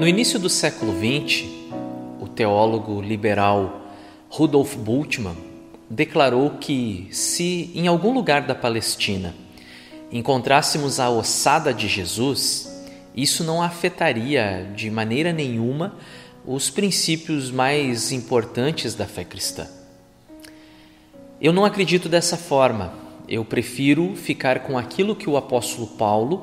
No início do século XX, o teólogo liberal Rudolf Bultmann declarou que, se em algum lugar da Palestina encontrássemos a ossada de Jesus, isso não afetaria de maneira nenhuma os princípios mais importantes da fé cristã. Eu não acredito dessa forma. Eu prefiro ficar com aquilo que o apóstolo Paulo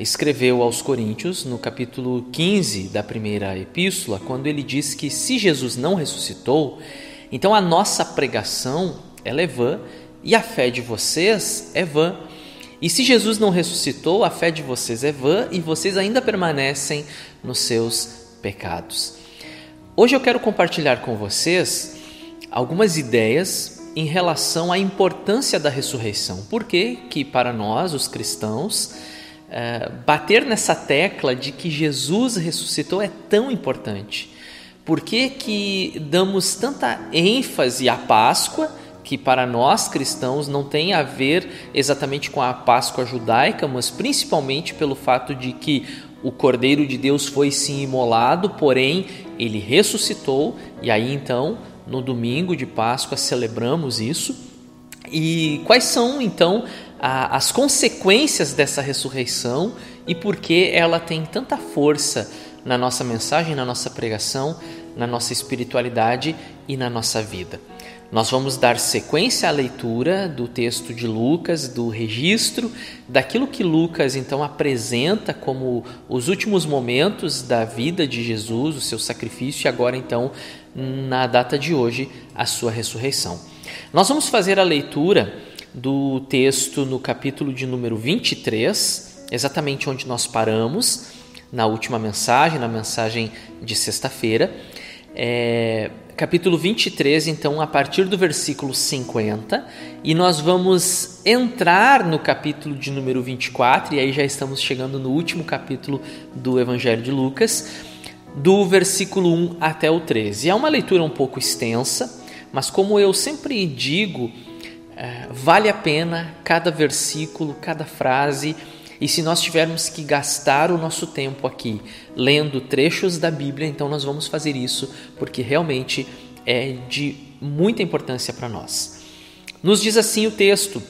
escreveu aos Coríntios no capítulo 15 da primeira epístola, quando ele diz que se Jesus não ressuscitou, então a nossa pregação ela é vã e a fé de vocês é vã. E se Jesus não ressuscitou, a fé de vocês é vã e vocês ainda permanecem nos seus pecados. Hoje eu quero compartilhar com vocês algumas ideias em relação à importância da ressurreição. Por que que para nós, os cristãos, é, bater nessa tecla de que Jesus ressuscitou é tão importante? Por que, que damos tanta ênfase à Páscoa, que para nós cristãos não tem a ver exatamente com a Páscoa judaica, mas principalmente pelo fato de que o Cordeiro de Deus foi sim imolado, porém ele ressuscitou, e aí então, no domingo de Páscoa, celebramos isso. E quais são então as consequências dessa ressurreição e por que ela tem tanta força na nossa mensagem, na nossa pregação, na nossa espiritualidade e na nossa vida. Nós vamos dar sequência à leitura do texto de Lucas, do registro daquilo que Lucas então apresenta como os últimos momentos da vida de Jesus, o seu sacrifício e agora então na data de hoje a sua ressurreição. Nós vamos fazer a leitura do texto no capítulo de número 23, exatamente onde nós paramos na última mensagem, na mensagem de sexta-feira. É, capítulo 23, então, a partir do versículo 50, e nós vamos entrar no capítulo de número 24, e aí já estamos chegando no último capítulo do Evangelho de Lucas, do versículo 1 até o 13. É uma leitura um pouco extensa, mas como eu sempre digo, vale a pena cada versículo, cada frase e se nós tivermos que gastar o nosso tempo aqui lendo trechos da Bíblia, então nós vamos fazer isso porque realmente é de muita importância para nós. Nos diz assim o texto,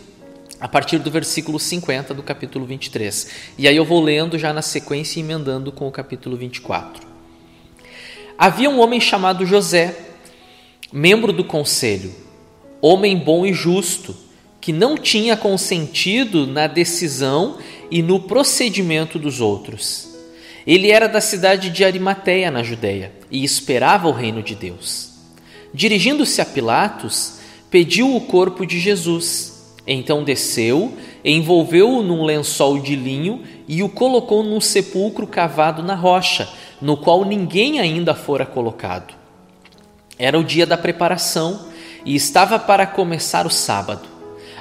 a partir do versículo 50 do capítulo 23. E aí eu vou lendo já na sequência e emendando com o capítulo 24. Havia um homem chamado José, membro do conselho, homem bom e justo, que não tinha consentido na decisão e no procedimento dos outros. Ele era da cidade de Arimateia, na Judéia, e esperava o reino de Deus. Dirigindo-se a Pilatos, pediu o corpo de Jesus. Então desceu, envolveu-o num lençol de linho e o colocou num sepulcro cavado na rocha, no qual ninguém ainda fora colocado. Era o dia da preparação e estava para começar o sábado.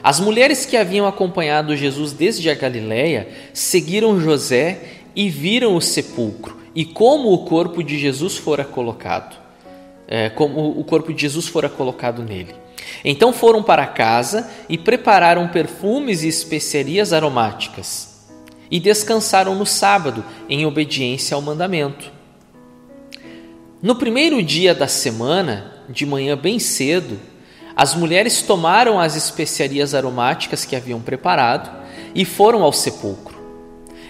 As mulheres que haviam acompanhado Jesus desde a Galiléia seguiram José e viram o sepulcro e como o corpo de Jesus fora colocado, é, como o corpo de Jesus fora colocado nele. Então foram para casa e prepararam perfumes e especiarias aromáticas e descansaram no sábado em obediência ao mandamento. No primeiro dia da semana, de manhã bem cedo, as mulheres tomaram as especiarias aromáticas que haviam preparado e foram ao sepulcro.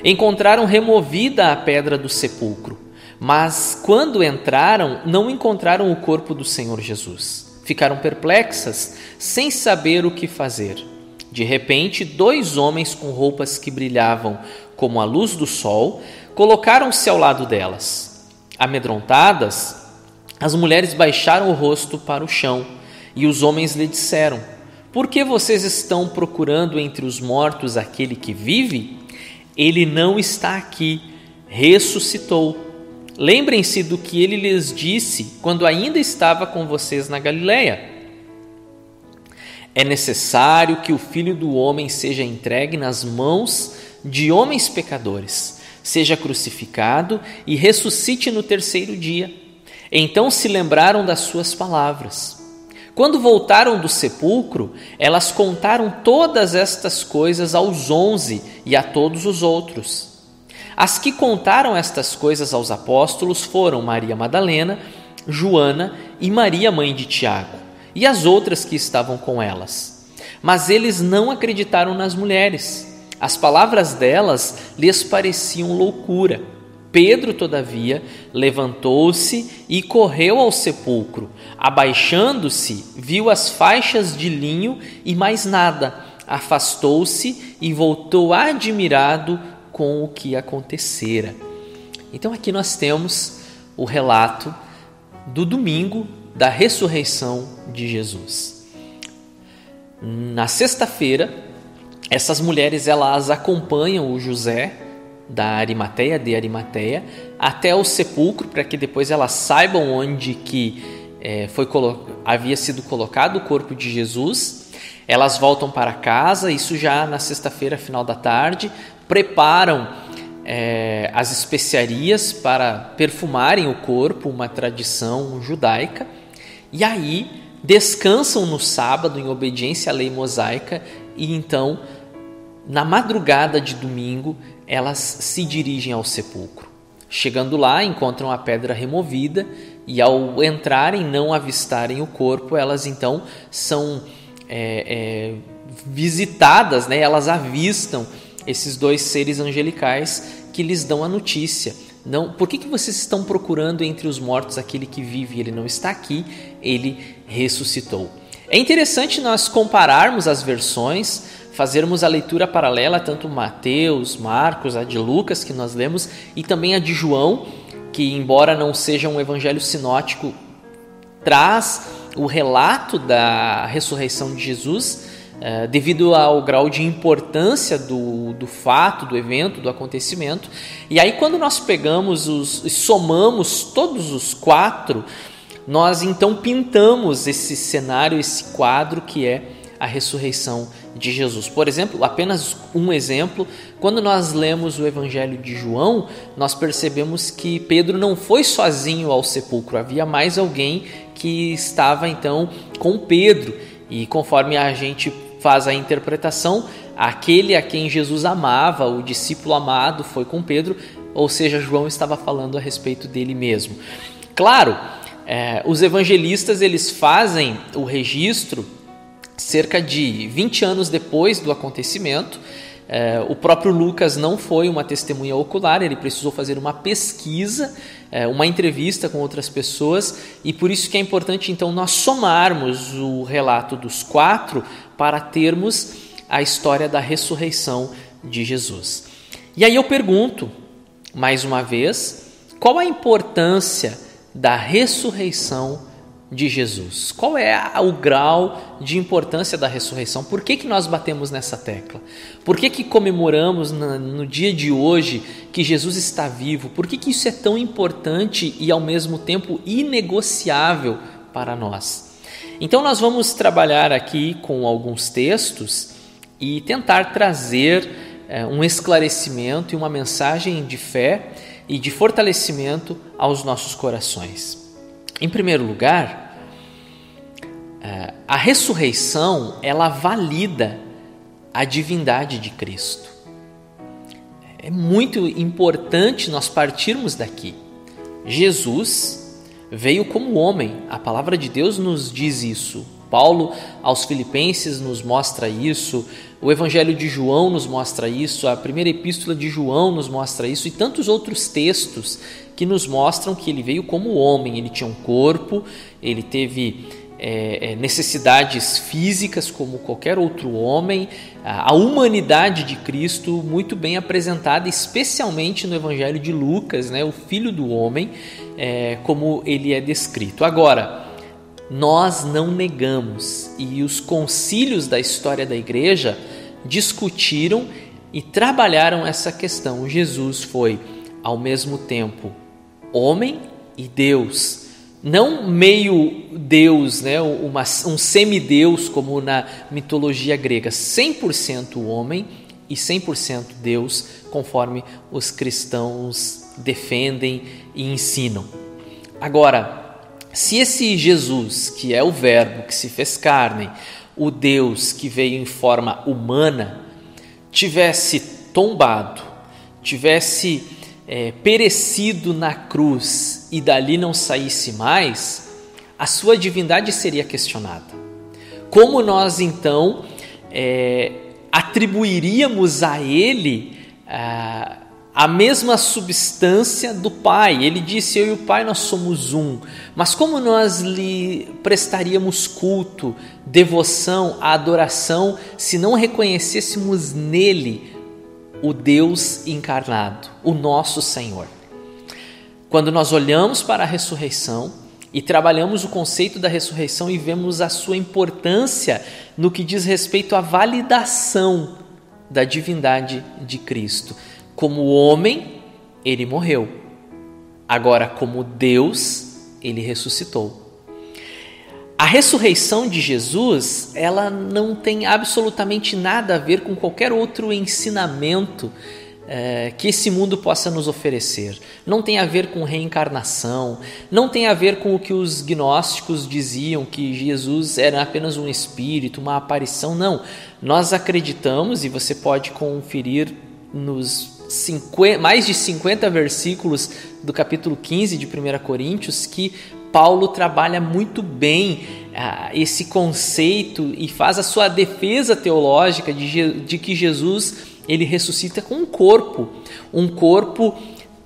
Encontraram removida a pedra do sepulcro, mas quando entraram, não encontraram o corpo do Senhor Jesus. Ficaram perplexas, sem saber o que fazer. De repente, dois homens com roupas que brilhavam como a luz do sol colocaram-se ao lado delas. Amedrontadas, as mulheres baixaram o rosto para o chão e os homens lhe disseram: Por que vocês estão procurando entre os mortos aquele que vive? Ele não está aqui, ressuscitou. Lembrem-se do que ele lhes disse quando ainda estava com vocês na Galileia. É necessário que o filho do homem seja entregue nas mãos de homens pecadores, seja crucificado e ressuscite no terceiro dia. Então se lembraram das suas palavras. Quando voltaram do sepulcro, elas contaram todas estas coisas aos onze e a todos os outros. As que contaram estas coisas aos apóstolos foram Maria Madalena, Joana e Maria, mãe de Tiago, e as outras que estavam com elas. Mas eles não acreditaram nas mulheres. As palavras delas lhes pareciam loucura. Pedro, todavia, levantou-se e correu ao sepulcro. Abaixando-se, viu as faixas de linho e mais nada. Afastou-se e voltou admirado com o que acontecera. Então aqui nós temos o relato do domingo da ressurreição de Jesus. Na sexta-feira, essas mulheres elas acompanham o José da Arimateia, de Arimateia, até o sepulcro, para que depois elas saibam onde que é, foi havia sido colocado o corpo de Jesus. Elas voltam para casa, isso já na sexta-feira, final da tarde, preparam é, as especiarias para perfumarem o corpo, uma tradição judaica, e aí descansam no sábado em obediência à lei mosaica e então na madrugada de domingo elas se dirigem ao sepulcro. Chegando lá, encontram a pedra removida e, ao entrarem, não avistarem o corpo, elas então são é, é, visitadas, né? elas avistam esses dois seres angelicais que lhes dão a notícia. Não, por que, que vocês estão procurando entre os mortos aquele que vive? Ele não está aqui, ele ressuscitou. É interessante nós compararmos as versões, fazermos a leitura paralela, tanto Mateus, Marcos, a de Lucas que nós lemos, e também a de João, que, embora não seja um evangelho sinótico, traz o relato da ressurreição de Jesus é, devido ao grau de importância do, do fato, do evento, do acontecimento. E aí, quando nós pegamos os, e somamos todos os quatro, nós então pintamos esse cenário, esse quadro que é a ressurreição de Jesus. Por exemplo, apenas um exemplo, quando nós lemos o Evangelho de João, nós percebemos que Pedro não foi sozinho ao sepulcro, havia mais alguém que estava então com Pedro. E conforme a gente faz a interpretação, aquele a quem Jesus amava, o discípulo amado, foi com Pedro, ou seja, João estava falando a respeito dele mesmo. Claro, é, os evangelistas eles fazem o registro cerca de 20 anos depois do acontecimento. É, o próprio Lucas não foi uma testemunha ocular, ele precisou fazer uma pesquisa, é, uma entrevista com outras pessoas, e por isso que é importante então nós somarmos o relato dos quatro para termos a história da ressurreição de Jesus. E aí eu pergunto, mais uma vez, qual a importância da ressurreição de Jesus? Qual é o grau de importância da ressurreição? Por que, que nós batemos nessa tecla? Por que, que comemoramos no dia de hoje que Jesus está vivo? Por que, que isso é tão importante e ao mesmo tempo inegociável para nós? Então, nós vamos trabalhar aqui com alguns textos e tentar trazer é, um esclarecimento e uma mensagem de fé e de fortalecimento aos nossos corações. Em primeiro lugar, a ressurreição ela valida a divindade de Cristo. É muito importante nós partirmos daqui. Jesus veio como homem. A palavra de Deus nos diz isso. Paulo aos Filipenses nos mostra isso, o Evangelho de João nos mostra isso, a primeira epístola de João nos mostra isso e tantos outros textos que nos mostram que ele veio como homem. Ele tinha um corpo, ele teve é, é necessidades físicas como qualquer outro homem, a humanidade de Cristo muito bem apresentada, especialmente no Evangelho de Lucas, né, o Filho do Homem é, como ele é descrito. Agora, nós não negamos, e os concílios da história da igreja discutiram e trabalharam essa questão. Jesus foi, ao mesmo tempo, homem e Deus. Não meio Deus, né, uma, um semideus como na mitologia grega, 100% homem e 100% Deus, conforme os cristãos defendem e ensinam. Agora, se esse Jesus, que é o Verbo que se fez carne, o Deus que veio em forma humana, tivesse tombado, tivesse é, perecido na cruz e dali não saísse mais, a sua divindade seria questionada. Como nós então é, atribuiríamos a ele a, a mesma substância do Pai? Ele disse: Eu e o Pai nós somos um. Mas como nós lhe prestaríamos culto, devoção, adoração, se não reconhecêssemos nele o Deus encarnado, o nosso Senhor. Quando nós olhamos para a ressurreição e trabalhamos o conceito da ressurreição e vemos a sua importância no que diz respeito à validação da divindade de Cristo. Como homem, ele morreu. Agora, como Deus, ele ressuscitou. A ressurreição de Jesus, ela não tem absolutamente nada a ver com qualquer outro ensinamento é, que esse mundo possa nos oferecer. Não tem a ver com reencarnação, não tem a ver com o que os gnósticos diziam que Jesus era apenas um espírito, uma aparição. Não. Nós acreditamos, e você pode conferir nos 50, mais de 50 versículos do capítulo 15 de 1 Coríntios, que Paulo trabalha muito bem ah, esse conceito e faz a sua defesa teológica de, de que Jesus ele ressuscita com um corpo, um corpo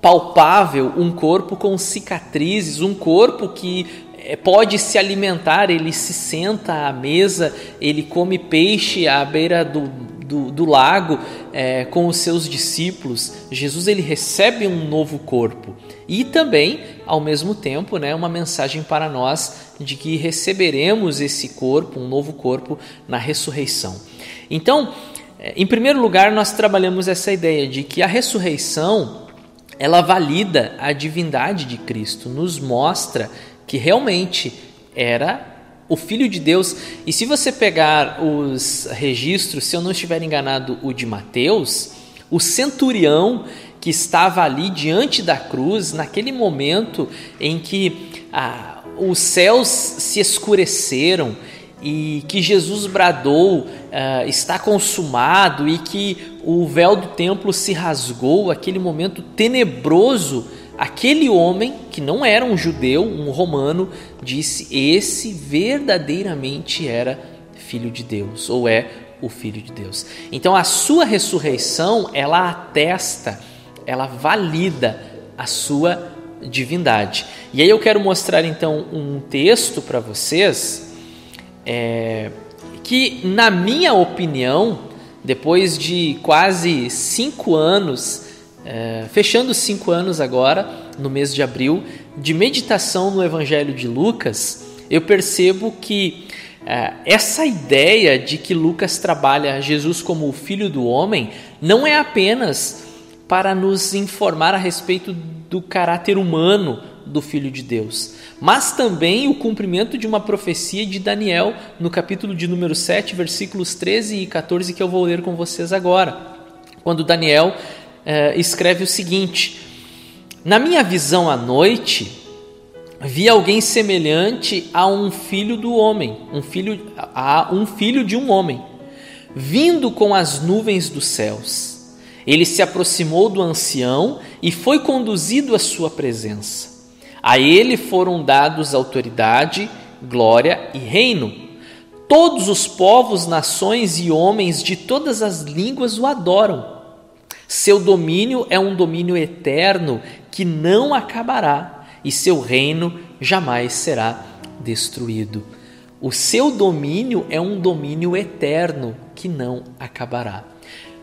palpável, um corpo com cicatrizes, um corpo que eh, pode se alimentar, ele se senta à mesa, ele come peixe à beira do, do, do lago é, com os seus discípulos. Jesus ele recebe um novo corpo e também, ao mesmo tempo, né, uma mensagem para nós de que receberemos esse corpo, um novo corpo, na ressurreição. Então, em primeiro lugar, nós trabalhamos essa ideia de que a ressurreição ela valida a divindade de Cristo, nos mostra que realmente era o Filho de Deus. E se você pegar os registros, se eu não estiver enganado, o de Mateus, o centurião que estava ali diante da cruz, naquele momento em que ah, os céus se escureceram e que Jesus bradou ah, está consumado e que o véu do templo se rasgou, aquele momento tenebroso Aquele homem, que não era um judeu, um romano, disse: Esse verdadeiramente era filho de Deus, ou é o filho de Deus. Então a sua ressurreição, ela atesta, ela valida a sua divindade. E aí eu quero mostrar então um texto para vocês é, que, na minha opinião, depois de quase cinco anos é, fechando cinco anos agora, no mês de abril, de meditação no Evangelho de Lucas, eu percebo que é, essa ideia de que Lucas trabalha Jesus como o filho do homem não é apenas para nos informar a respeito do caráter humano do Filho de Deus, mas também o cumprimento de uma profecia de Daniel no capítulo de número 7, versículos 13 e 14, que eu vou ler com vocês agora. Quando Daniel é, escreve o seguinte: Na minha visão à noite, vi alguém semelhante a um filho do homem, um filho a um filho de um homem, vindo com as nuvens dos céus. Ele se aproximou do ancião e foi conduzido à sua presença. A ele foram dados autoridade, glória e reino. Todos os povos, nações e homens de todas as línguas o adoram. Seu domínio é um domínio eterno que não acabará e seu reino jamais será destruído. O seu domínio é um domínio eterno que não acabará.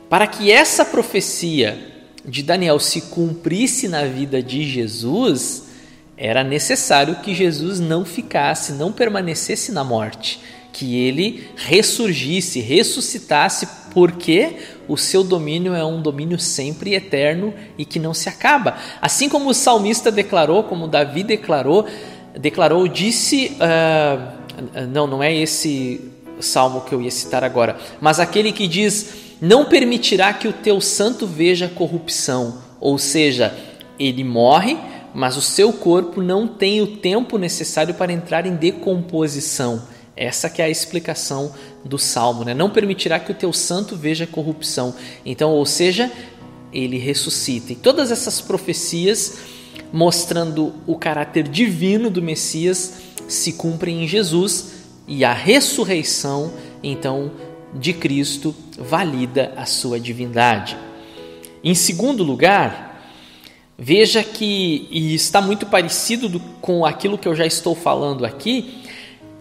Para que essa profecia de Daniel se cumprisse na vida de Jesus, era necessário que Jesus não ficasse, não permanecesse na morte, que ele ressurgisse, ressuscitasse, porque o seu domínio é um domínio sempre eterno e que não se acaba. Assim como o salmista declarou, como Davi declarou, declarou, disse, uh, não, não é esse salmo que eu ia citar agora, mas aquele que diz: Não permitirá que o teu santo veja corrupção, ou seja, ele morre, mas o seu corpo não tem o tempo necessário para entrar em decomposição. Essa que é a explicação do salmo, né? Não permitirá que o teu santo veja corrupção. Então, ou seja, ele ressuscita. E todas essas profecias mostrando o caráter divino do Messias se cumprem em Jesus e a ressurreição, então, de Cristo valida a sua divindade. Em segundo lugar, veja que, e está muito parecido do, com aquilo que eu já estou falando aqui,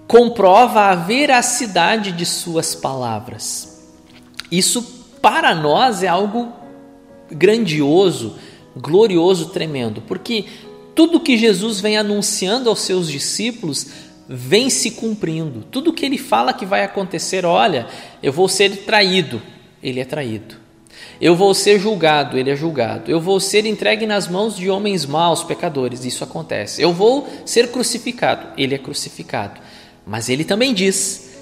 comprova a veracidade de suas palavras. Isso para nós é algo grandioso, glorioso, tremendo, porque tudo que Jesus vem anunciando aos seus discípulos vem se cumprindo. Tudo que ele fala que vai acontecer, olha, eu vou ser traído, ele é traído. Eu vou ser julgado, ele é julgado. Eu vou ser entregue nas mãos de homens maus, pecadores, isso acontece. Eu vou ser crucificado, ele é crucificado. Mas ele também diz: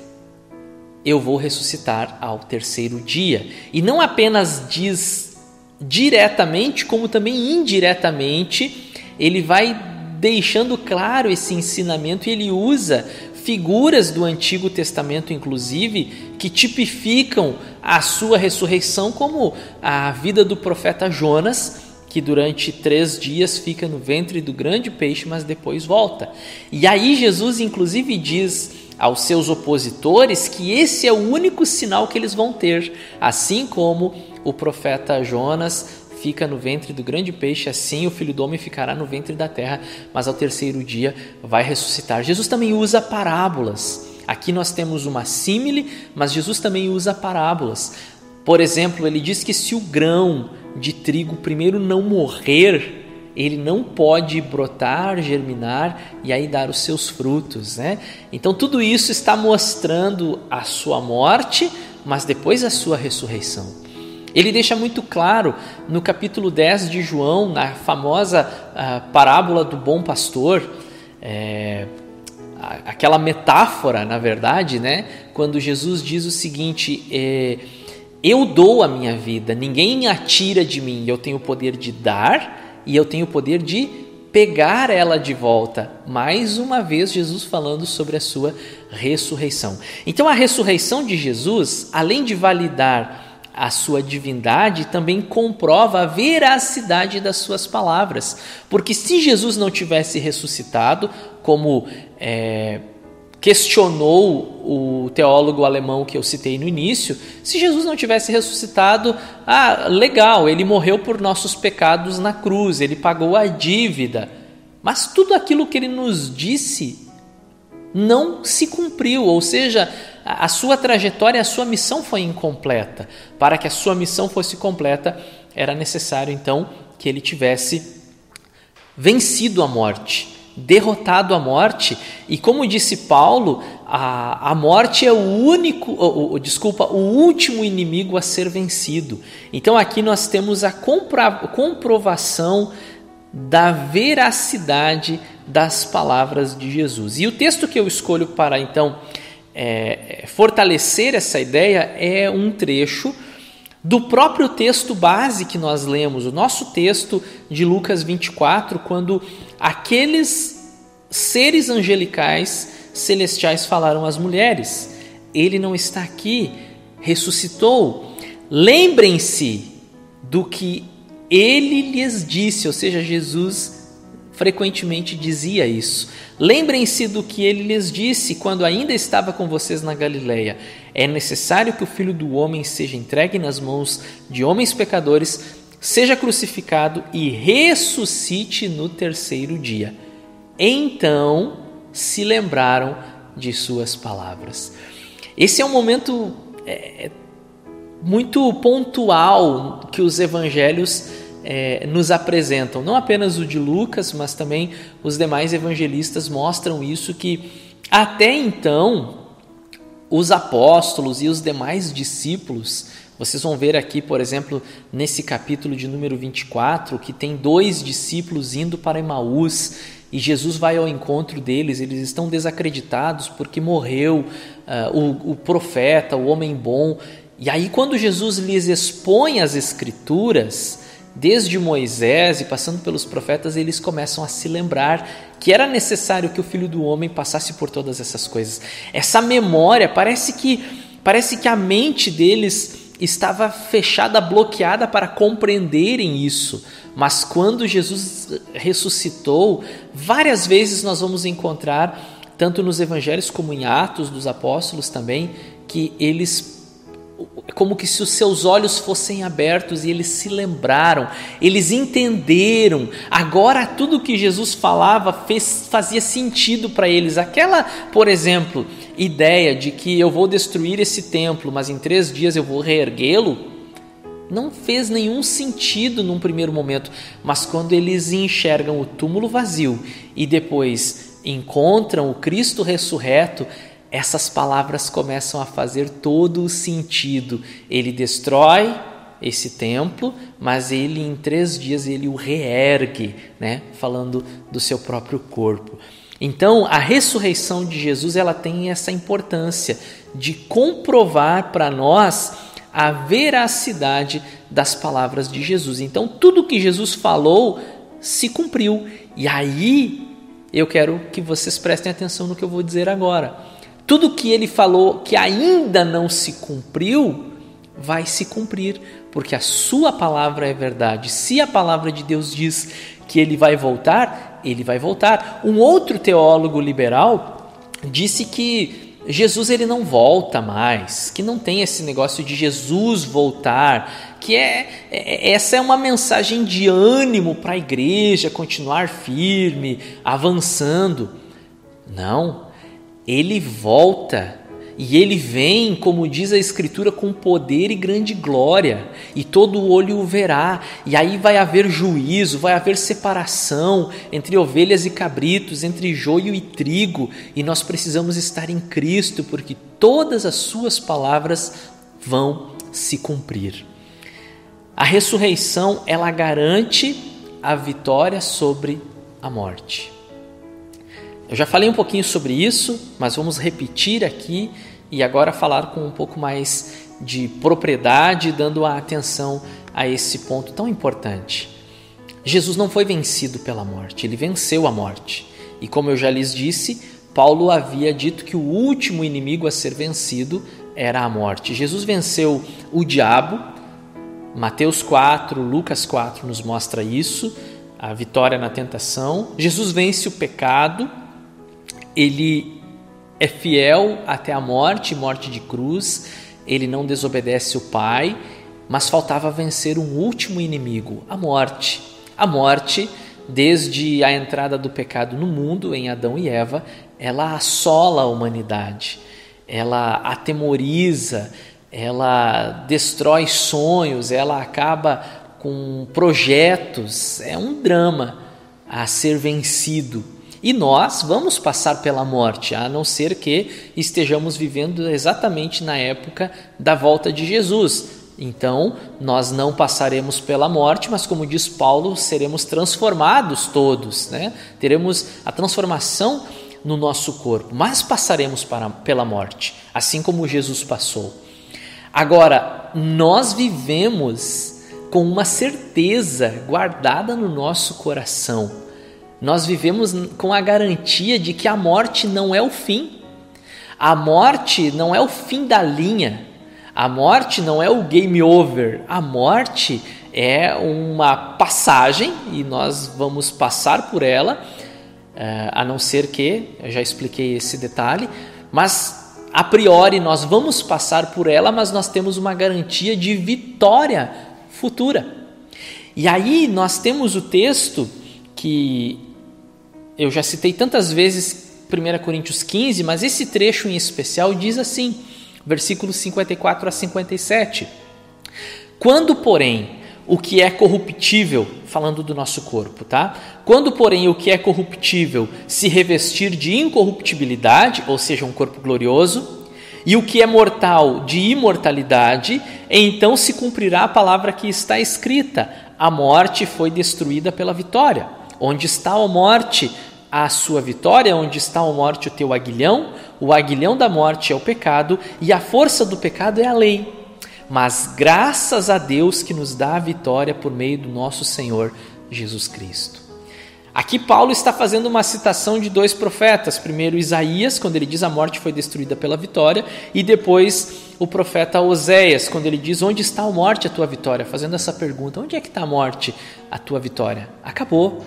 Eu vou ressuscitar ao terceiro dia. E não apenas diz diretamente, como também indiretamente, ele vai deixando claro esse ensinamento e ele usa figuras do Antigo Testamento, inclusive, que tipificam a sua ressurreição, como a vida do profeta Jonas, que durante três dias fica no ventre do grande peixe, mas depois volta. E aí Jesus, inclusive, diz aos seus opositores que esse é o único sinal que eles vão ter, assim como o profeta Jonas fica no ventre do grande peixe, assim o filho do homem ficará no ventre da terra, mas ao terceiro dia vai ressuscitar. Jesus também usa parábolas. Aqui nós temos uma símile, mas Jesus também usa parábolas. Por exemplo, ele diz que se o grão de trigo primeiro não morrer, ele não pode brotar, germinar e aí dar os seus frutos, né? Então tudo isso está mostrando a sua morte, mas depois a sua ressurreição. Ele deixa muito claro no capítulo 10 de João, na famosa uh, parábola do bom pastor, é, aquela metáfora, na verdade, né? Quando Jesus diz o seguinte: é, eu dou a minha vida, ninguém a tira de mim, eu tenho o poder de dar e eu tenho o poder de pegar ela de volta. Mais uma vez, Jesus falando sobre a sua ressurreição. Então, a ressurreição de Jesus, além de validar a sua divindade, também comprova a veracidade das suas palavras. Porque se Jesus não tivesse ressuscitado, como é, questionou o teólogo alemão que eu citei no início, se Jesus não tivesse ressuscitado, ah, legal, ele morreu por nossos pecados na cruz, ele pagou a dívida. Mas tudo aquilo que ele nos disse não se cumpriu, ou seja, a sua trajetória, a sua missão foi incompleta. Para que a sua missão fosse completa, era necessário então que ele tivesse vencido a morte derrotado a morte, e como disse Paulo, a, a morte é o único, o, o, desculpa, o último inimigo a ser vencido. Então aqui nós temos a compra, comprovação da veracidade das palavras de Jesus. E o texto que eu escolho para então é, fortalecer essa ideia é um trecho do próprio texto base que nós lemos, o nosso texto de Lucas 24, quando aqueles seres angelicais celestiais falaram às mulheres: Ele não está aqui, ressuscitou. Lembrem-se do que ele lhes disse, ou seja, Jesus frequentemente dizia isso. Lembrem-se do que ele lhes disse quando ainda estava com vocês na Galileia. É necessário que o filho do homem seja entregue nas mãos de homens pecadores, seja crucificado e ressuscite no terceiro dia. Então se lembraram de suas palavras. Esse é um momento é, muito pontual que os evangelhos é, nos apresentam. Não apenas o de Lucas, mas também os demais evangelistas mostram isso que até então os apóstolos e os demais discípulos, vocês vão ver aqui, por exemplo, nesse capítulo de número 24, que tem dois discípulos indo para Emaús e Jesus vai ao encontro deles, eles estão desacreditados porque morreu uh, o, o profeta, o homem bom. E aí, quando Jesus lhes expõe as Escrituras, desde Moisés e passando pelos profetas, eles começam a se lembrar que era necessário que o filho do homem passasse por todas essas coisas. Essa memória parece que parece que a mente deles estava fechada, bloqueada para compreenderem isso. Mas quando Jesus ressuscitou, várias vezes nós vamos encontrar, tanto nos evangelhos como em Atos dos Apóstolos também, que eles como que se os seus olhos fossem abertos e eles se lembraram, eles entenderam. Agora tudo que Jesus falava fez, fazia sentido para eles. Aquela, por exemplo, ideia de que eu vou destruir esse templo, mas em três dias eu vou reerguê-lo, não fez nenhum sentido num primeiro momento. Mas quando eles enxergam o túmulo vazio e depois encontram o Cristo ressurreto, essas palavras começam a fazer todo o sentido. Ele destrói esse templo, mas ele em três dias ele o reergue, né? Falando do seu próprio corpo. Então, a ressurreição de Jesus ela tem essa importância de comprovar para nós a veracidade das palavras de Jesus. Então, tudo que Jesus falou se cumpriu. E aí eu quero que vocês prestem atenção no que eu vou dizer agora. Tudo que ele falou que ainda não se cumpriu, vai se cumprir, porque a sua palavra é verdade. Se a palavra de Deus diz que ele vai voltar, ele vai voltar. Um outro teólogo liberal disse que Jesus ele não volta mais, que não tem esse negócio de Jesus voltar, que é, é essa é uma mensagem de ânimo para a igreja continuar firme, avançando. Não, ele volta e ele vem, como diz a Escritura, com poder e grande glória, e todo olho o verá, e aí vai haver juízo, vai haver separação entre ovelhas e cabritos, entre joio e trigo, e nós precisamos estar em Cristo, porque todas as suas palavras vão se cumprir. A ressurreição, ela garante a vitória sobre a morte. Eu já falei um pouquinho sobre isso, mas vamos repetir aqui e agora falar com um pouco mais de propriedade, dando a atenção a esse ponto tão importante. Jesus não foi vencido pela morte, ele venceu a morte. E como eu já lhes disse, Paulo havia dito que o último inimigo a ser vencido era a morte. Jesus venceu o diabo. Mateus 4, Lucas 4 nos mostra isso, a vitória na tentação. Jesus vence o pecado ele é fiel até a morte, morte de cruz, ele não desobedece o Pai, mas faltava vencer um último inimigo, a morte. A morte, desde a entrada do pecado no mundo, em Adão e Eva, ela assola a humanidade, ela atemoriza, ela destrói sonhos, ela acaba com projetos, é um drama a ser vencido. E nós vamos passar pela morte, a não ser que estejamos vivendo exatamente na época da volta de Jesus. Então, nós não passaremos pela morte, mas como diz Paulo, seremos transformados todos, né? Teremos a transformação no nosso corpo, mas passaremos para, pela morte, assim como Jesus passou. Agora, nós vivemos com uma certeza guardada no nosso coração nós vivemos com a garantia de que a morte não é o fim. A morte não é o fim da linha. A morte não é o game over. A morte é uma passagem e nós vamos passar por ela, eh, a não ser que, eu já expliquei esse detalhe, mas a priori nós vamos passar por ela, mas nós temos uma garantia de vitória futura. E aí nós temos o texto que eu já citei tantas vezes 1 Coríntios 15, mas esse trecho em especial diz assim, versículos 54 a 57. Quando, porém, o que é corruptível, falando do nosso corpo, tá? Quando, porém, o que é corruptível se revestir de incorruptibilidade, ou seja, um corpo glorioso, e o que é mortal de imortalidade, então se cumprirá a palavra que está escrita: a morte foi destruída pela vitória. Onde está a morte, a sua vitória, onde está a morte o teu aguilhão, o aguilhão da morte é o pecado e a força do pecado é a lei. Mas graças a Deus que nos dá a vitória por meio do nosso Senhor Jesus Cristo. Aqui Paulo está fazendo uma citação de dois profetas. Primeiro Isaías, quando ele diz a morte foi destruída pela vitória, e depois o profeta Oséias, quando ele diz onde está a morte, a tua vitória, fazendo essa pergunta: onde é que está a morte, a tua vitória? Acabou.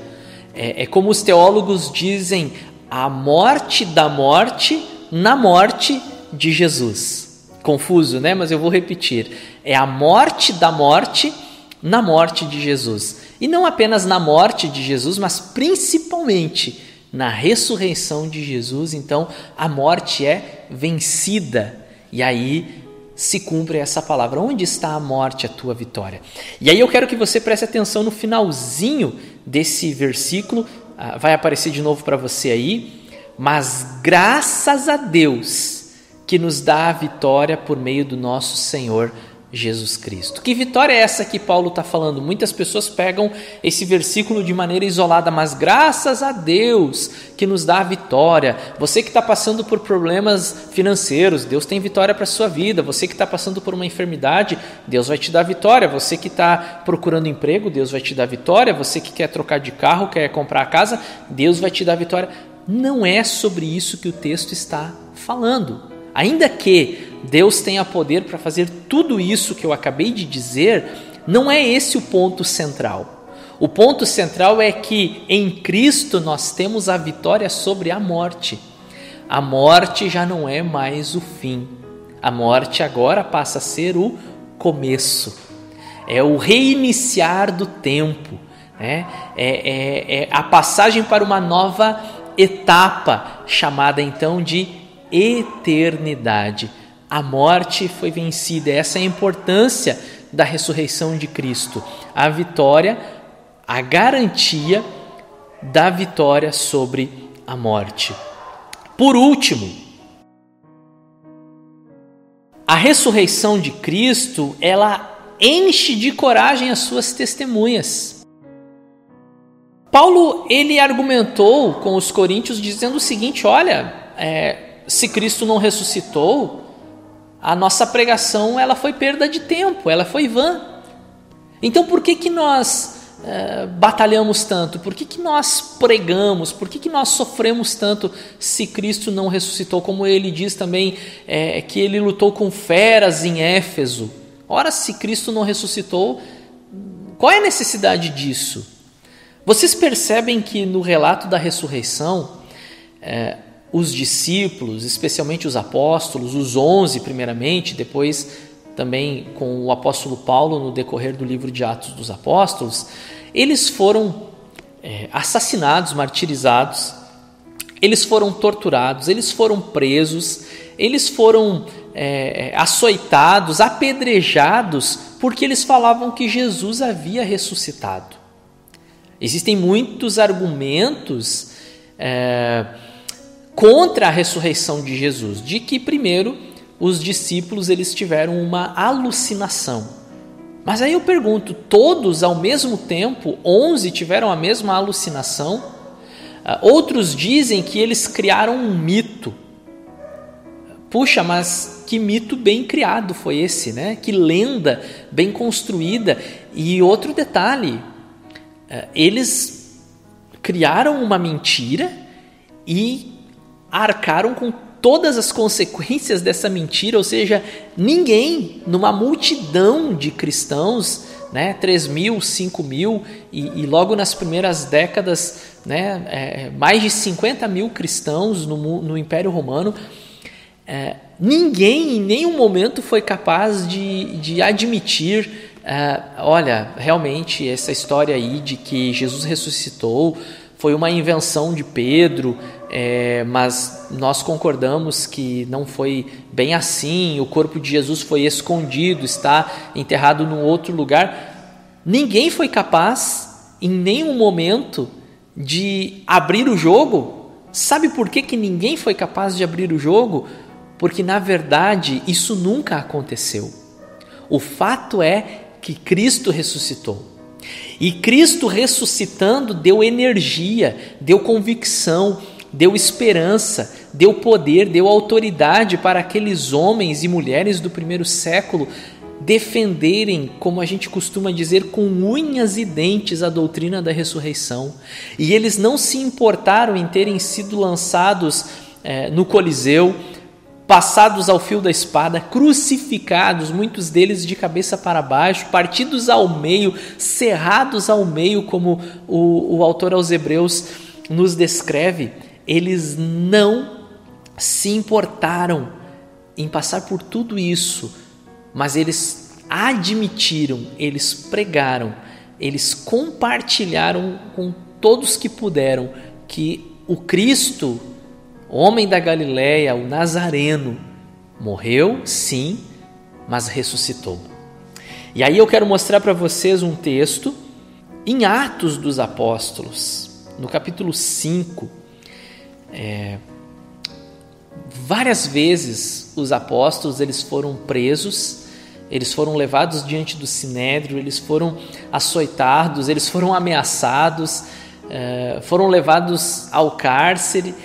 É, é como os teólogos dizem: a morte da morte na morte de Jesus. Confuso, né? Mas eu vou repetir: é a morte da morte na morte de Jesus. E não apenas na morte de Jesus, mas principalmente na ressurreição de Jesus. Então, a morte é vencida. E aí se cumpre essa palavra. Onde está a morte, a tua vitória? E aí eu quero que você preste atenção no finalzinho desse versículo. Ah, vai aparecer de novo para você aí. Mas graças a Deus que nos dá a vitória por meio do nosso Senhor Jesus Cristo. Que vitória é essa que Paulo está falando? Muitas pessoas pegam esse versículo de maneira isolada, mas graças a Deus que nos dá a vitória. Você que está passando por problemas financeiros, Deus tem vitória para sua vida. Você que está passando por uma enfermidade, Deus vai te dar vitória. Você que está procurando emprego, Deus vai te dar vitória. Você que quer trocar de carro, quer comprar a casa, Deus vai te dar vitória. Não é sobre isso que o texto está falando. Ainda que Deus tenha poder para fazer tudo isso que eu acabei de dizer, não é esse o ponto central. O ponto central é que em Cristo nós temos a vitória sobre a morte. A morte já não é mais o fim. A morte agora passa a ser o começo. É o reiniciar do tempo. Né? É, é, é a passagem para uma nova etapa, chamada então de eternidade. A morte foi vencida, essa é a importância da ressurreição de Cristo. A vitória, a garantia da vitória sobre a morte. Por último, a ressurreição de Cristo, ela enche de coragem as suas testemunhas. Paulo ele argumentou com os coríntios dizendo o seguinte: olha, é, se Cristo não ressuscitou, a nossa pregação ela foi perda de tempo, ela foi vã. Então por que, que nós é, batalhamos tanto? Por que, que nós pregamos? Por que, que nós sofremos tanto se Cristo não ressuscitou? Como ele diz também é, que ele lutou com feras em Éfeso. Ora, se Cristo não ressuscitou, qual é a necessidade disso? Vocês percebem que no relato da ressurreição, é, os discípulos, especialmente os apóstolos, os onze primeiramente, depois também com o apóstolo Paulo no decorrer do livro de Atos dos Apóstolos, eles foram é, assassinados, martirizados, eles foram torturados, eles foram presos, eles foram é, açoitados, apedrejados, porque eles falavam que Jesus havia ressuscitado. Existem muitos argumentos. É, contra a ressurreição de Jesus, de que primeiro os discípulos eles tiveram uma alucinação. Mas aí eu pergunto, todos ao mesmo tempo, onze tiveram a mesma alucinação? Ah, outros dizem que eles criaram um mito. Puxa, mas que mito bem criado foi esse, né? Que lenda bem construída. E outro detalhe, ah, eles criaram uma mentira e arcaram com todas as consequências dessa mentira, ou seja, ninguém numa multidão de cristãos, né, 3 mil, 5 mil, e, e logo nas primeiras décadas, né, é, mais de 50 mil cristãos no, no Império Romano, é, ninguém em nenhum momento foi capaz de, de admitir, é, olha, realmente essa história aí de que Jesus ressuscitou foi uma invenção de Pedro, é, mas nós concordamos que não foi bem assim, o corpo de Jesus foi escondido, está enterrado num outro lugar. Ninguém foi capaz, em nenhum momento, de abrir o jogo. Sabe por que, que ninguém foi capaz de abrir o jogo? Porque na verdade isso nunca aconteceu. O fato é que Cristo ressuscitou. E Cristo ressuscitando deu energia, deu convicção, deu esperança, deu poder, deu autoridade para aqueles homens e mulheres do primeiro século defenderem, como a gente costuma dizer, com unhas e dentes a doutrina da ressurreição. E eles não se importaram em terem sido lançados é, no Coliseu, passados ao fio da espada, crucificados, muitos deles de cabeça para baixo, partidos ao meio, cerrados ao meio, como o, o autor aos Hebreus nos descreve. Eles não se importaram em passar por tudo isso, mas eles admitiram, eles pregaram, eles compartilharam com todos que puderam que o Cristo, homem da Galileia, o Nazareno, morreu, sim, mas ressuscitou. E aí eu quero mostrar para vocês um texto em Atos dos Apóstolos, no capítulo 5. É, Várias vezes os apóstolos eles foram presos, eles foram levados diante do sinédrio, eles foram açoitados, eles foram ameaçados, eh, foram levados ao cárcere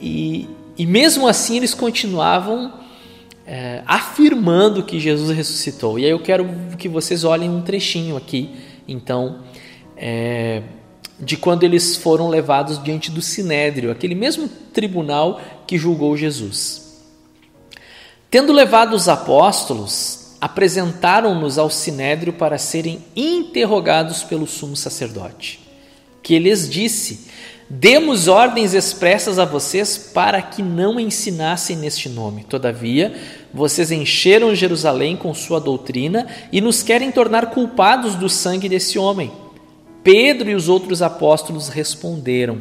e, e mesmo assim eles continuavam é, afirmando que Jesus ressuscitou. E aí eu quero que vocês olhem um trechinho aqui, então, é, de quando eles foram levados diante do Sinédrio, aquele mesmo tribunal que julgou Jesus. Tendo levado os apóstolos, apresentaram-nos ao Sinédrio para serem interrogados pelo sumo sacerdote, que lhes disse: Demos ordens expressas a vocês para que não ensinassem neste nome. Todavia, vocês encheram Jerusalém com sua doutrina e nos querem tornar culpados do sangue desse homem. Pedro e os outros apóstolos responderam: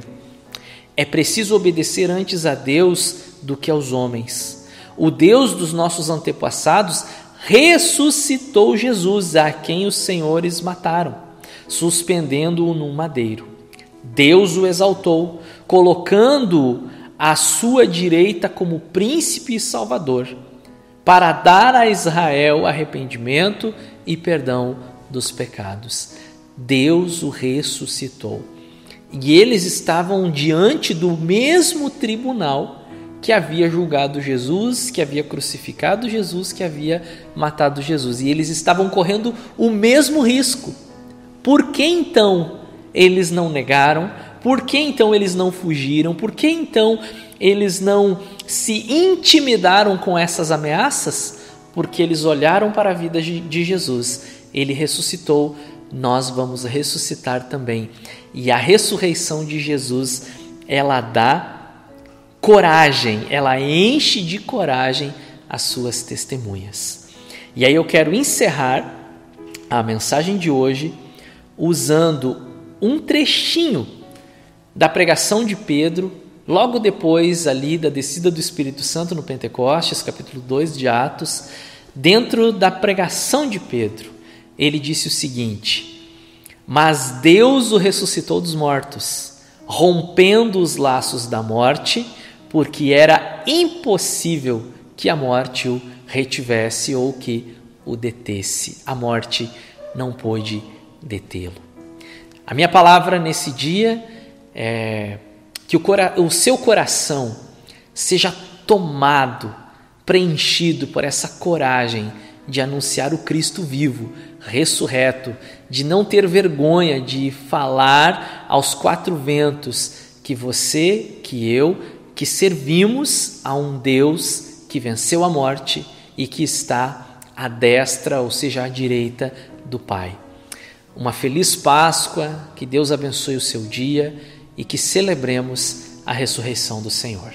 É preciso obedecer antes a Deus do que aos homens. O Deus dos nossos antepassados ressuscitou Jesus, a quem os senhores mataram, suspendendo-o num madeiro. Deus o exaltou, colocando-o à sua direita como príncipe e salvador, para dar a Israel arrependimento e perdão dos pecados. Deus o ressuscitou. E eles estavam diante do mesmo tribunal que havia julgado Jesus, que havia crucificado Jesus, que havia matado Jesus. E eles estavam correndo o mesmo risco. Por que então eles não negaram? Por que então eles não fugiram? Por que então eles não se intimidaram com essas ameaças? Porque eles olharam para a vida de Jesus. Ele ressuscitou nós vamos ressuscitar também. E a ressurreição de Jesus, ela dá coragem, ela enche de coragem as suas testemunhas. E aí eu quero encerrar a mensagem de hoje usando um trechinho da pregação de Pedro, logo depois ali da descida do Espírito Santo no Pentecostes, capítulo 2 de Atos, dentro da pregação de Pedro ele disse o seguinte: Mas Deus o ressuscitou dos mortos, rompendo os laços da morte, porque era impossível que a morte o retivesse ou que o detesse. A morte não pôde detê-lo. A minha palavra nesse dia é que o, o seu coração seja tomado, preenchido por essa coragem de anunciar o Cristo vivo, ressurreto, de não ter vergonha de falar aos quatro ventos que você, que eu, que servimos a um Deus que venceu a morte e que está à destra, ou seja, à direita do Pai. Uma feliz Páscoa, que Deus abençoe o seu dia e que celebremos a ressurreição do Senhor.